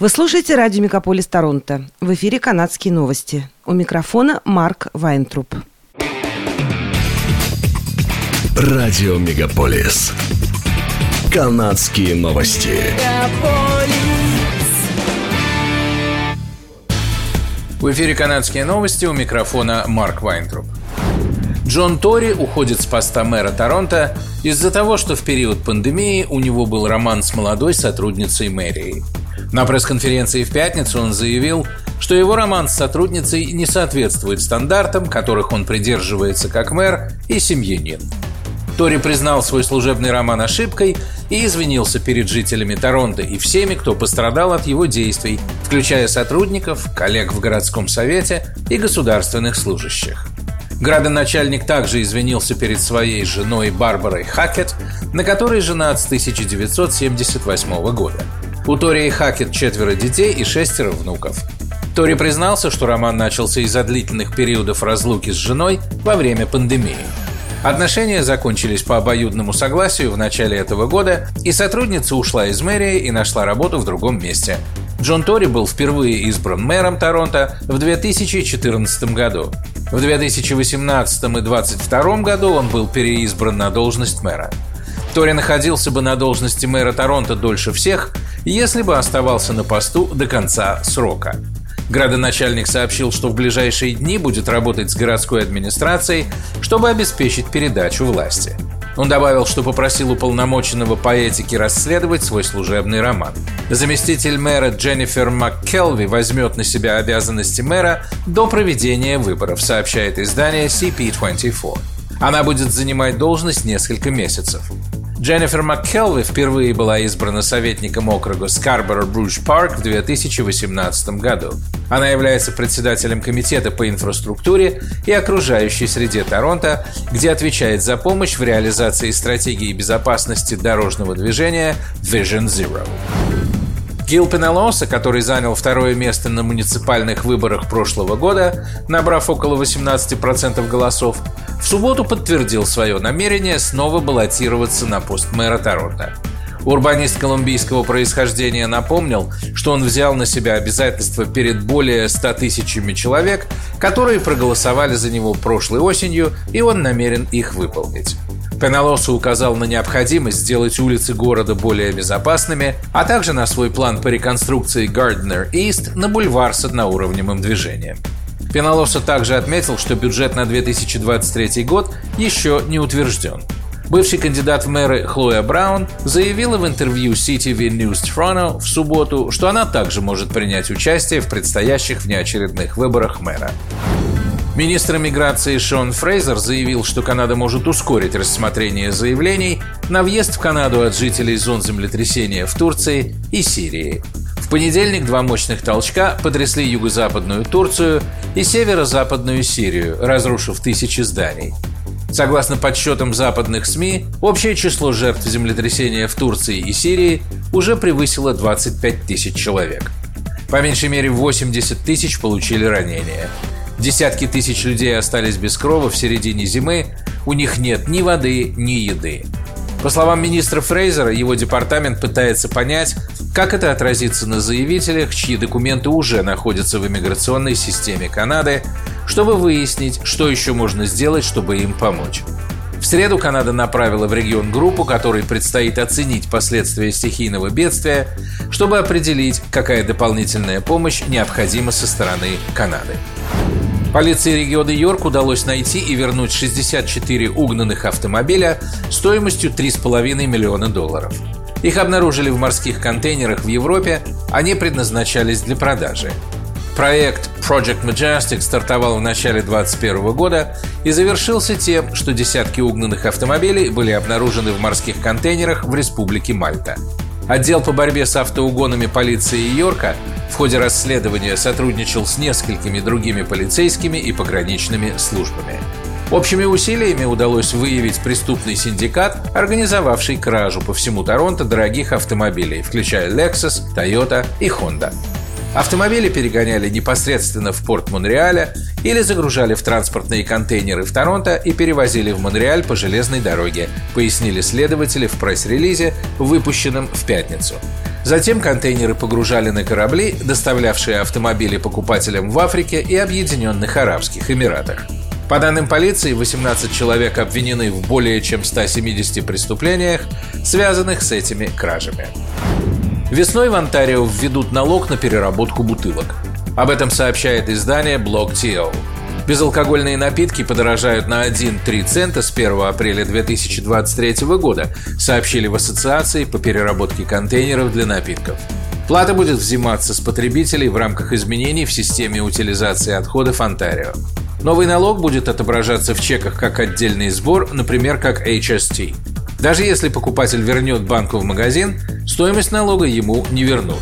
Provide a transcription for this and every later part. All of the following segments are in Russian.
Вы слушаете радио «Мегаполис Торонто». В эфире канадские новости. У микрофона Марк Вайнтруп. Радио «Мегаполис». Канадские новости. В эфире канадские новости у микрофона Марк Вайнтруп. Джон Тори уходит с поста мэра Торонто из-за того, что в период пандемии у него был роман с молодой сотрудницей мэрии. На пресс-конференции в пятницу он заявил, что его роман с сотрудницей не соответствует стандартам, которых он придерживается как мэр и семьянин. Тори признал свой служебный роман ошибкой и извинился перед жителями Торонто и всеми, кто пострадал от его действий, включая сотрудников, коллег в городском совете и государственных служащих. Градоначальник также извинился перед своей женой Барбарой Хакет, на которой женат с 1978 года. У Тори и Хакет четверо детей и шестеро внуков. Тори признался, что роман начался из-за длительных периодов разлуки с женой во время пандемии. Отношения закончились по обоюдному согласию в начале этого года, и сотрудница ушла из мэрии и нашла работу в другом месте. Джон Тори был впервые избран мэром Торонто в 2014 году. В 2018 и 2022 году он был переизбран на должность мэра. Тори находился бы на должности мэра Торонто дольше всех, если бы оставался на посту до конца срока. Градоначальник сообщил, что в ближайшие дни будет работать с городской администрацией, чтобы обеспечить передачу власти. Он добавил, что попросил уполномоченного по этике расследовать свой служебный роман. Заместитель мэра Дженнифер МакКелви возьмет на себя обязанности мэра до проведения выборов, сообщает издание CP24. Она будет занимать должность несколько месяцев. Дженнифер МакКелви впервые была избрана советником округа Скарборо-Руж-Парк в 2018 году. Она является председателем Комитета по инфраструктуре и окружающей среде Торонто, где отвечает за помощь в реализации стратегии безопасности дорожного движения Vision Zero. Гил Пенелоса, который занял второе место на муниципальных выборах прошлого года, набрав около 18% голосов, в субботу подтвердил свое намерение снова баллотироваться на пост мэра Торонто. Урбанист колумбийского происхождения напомнил, что он взял на себя обязательства перед более 100 тысячами человек, которые проголосовали за него прошлой осенью, и он намерен их выполнить. Пеналосу указал на необходимость сделать улицы города более безопасными, а также на свой план по реконструкции Gardner East на бульвар с одноуровневым движением. Пеналоса также отметил, что бюджет на 2023 год еще не утвержден. Бывший кандидат в мэры Хлоя Браун заявила в интервью CTV News Toronto в субботу, что она также может принять участие в предстоящих внеочередных выборах мэра. Министр миграции Шон Фрейзер заявил, что Канада может ускорить рассмотрение заявлений на въезд в Канаду от жителей зон землетрясения в Турции и Сирии. В понедельник два мощных толчка потрясли юго-западную Турцию и северо-западную Сирию, разрушив тысячи зданий. Согласно подсчетам западных СМИ, общее число жертв землетрясения в Турции и Сирии уже превысило 25 тысяч человек. По меньшей мере 80 тысяч получили ранения. Десятки тысяч людей остались без крова в середине зимы, у них нет ни воды, ни еды. По словам министра Фрейзера, его департамент пытается понять, как это отразится на заявителях, чьи документы уже находятся в иммиграционной системе Канады, чтобы выяснить, что еще можно сделать, чтобы им помочь. В среду Канада направила в регион группу, которой предстоит оценить последствия стихийного бедствия, чтобы определить, какая дополнительная помощь необходима со стороны Канады. Полиции региона Йорк удалось найти и вернуть 64 угнанных автомобиля стоимостью 3,5 миллиона долларов. Их обнаружили в морских контейнерах в Европе, они предназначались для продажи. Проект Project Majestic стартовал в начале 2021 года и завершился тем, что десятки угнанных автомобилей были обнаружены в морских контейнерах в Республике Мальта. Отдел по борьбе с автоугонами полиции Йорка в ходе расследования сотрудничал с несколькими другими полицейскими и пограничными службами. Общими усилиями удалось выявить преступный синдикат, организовавший кражу по всему Торонто дорогих автомобилей, включая Lexus, Toyota и Honda. Автомобили перегоняли непосредственно в порт Монреаля или загружали в транспортные контейнеры в Торонто и перевозили в Монреаль по железной дороге, пояснили следователи в пресс-релизе, выпущенном в пятницу. Затем контейнеры погружали на корабли, доставлявшие автомобили покупателям в Африке и Объединенных Арабских Эмиратах. По данным полиции, 18 человек обвинены в более чем 170 преступлениях, связанных с этими кражами. Весной в Онтарио введут налог на переработку бутылок. Об этом сообщает издание Blog TO. Безалкогольные напитки подорожают на 1-3 цента с 1 апреля 2023 года, сообщили в Ассоциации по переработке контейнеров для напитков. Плата будет взиматься с потребителей в рамках изменений в системе утилизации отходов Онтарио. Новый налог будет отображаться в чеках как отдельный сбор, например, как HST. Даже если покупатель вернет банку в магазин, стоимость налога ему не вернут.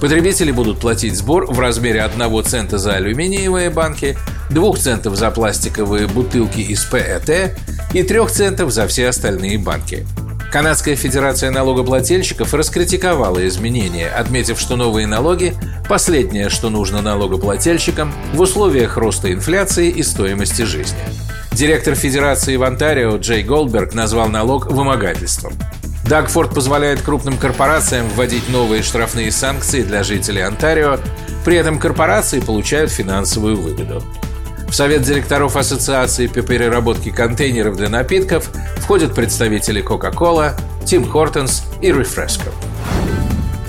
Потребители будут платить сбор в размере 1 цента за алюминиевые банки, 2 центов за пластиковые бутылки из ПЭТ и 3 центов за все остальные банки. Канадская федерация налогоплательщиков раскритиковала изменения, отметив, что новые налоги – последнее, что нужно налогоплательщикам в условиях роста инфляции и стоимости жизни. Директор Федерации в Онтарио Джей Голдберг назвал налог вымогательством. Дагфорд позволяет крупным корпорациям вводить новые штрафные санкции для жителей Онтарио, при этом корпорации получают финансовую выгоду. В совет директоров Ассоциации по переработке контейнеров для напитков входят представители Coca-Cola, Tim Hortons и Refresco.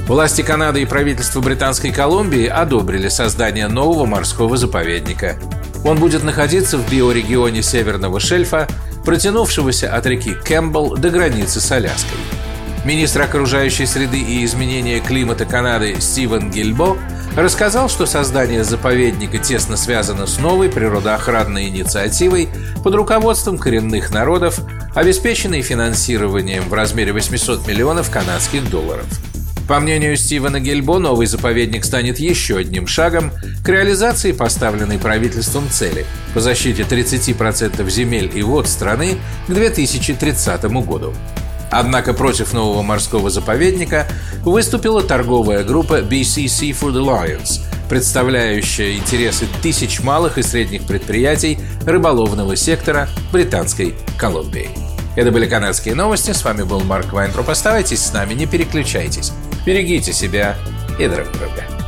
Власти Канады и правительство Британской Колумбии одобрили создание нового морского заповедника – он будет находиться в биорегионе Северного шельфа, протянувшегося от реки Кэмпбелл до границы с Аляской. Министр окружающей среды и изменения климата Канады Стивен Гильбо рассказал, что создание заповедника тесно связано с новой природоохранной инициативой под руководством коренных народов, обеспеченной финансированием в размере 800 миллионов канадских долларов – по мнению Стивена Гельбо, новый заповедник станет еще одним шагом к реализации поставленной правительством цели по защите 30% земель и вод страны к 2030 году. Однако против нового морского заповедника выступила торговая группа BC Seafood Alliance, представляющая интересы тысяч малых и средних предприятий рыболовного сектора Британской Колумбии. Это были канадские новости. С вами был Марк Вайнтроп. Оставайтесь с нами, не переключайтесь. Берегите себя и друг друга.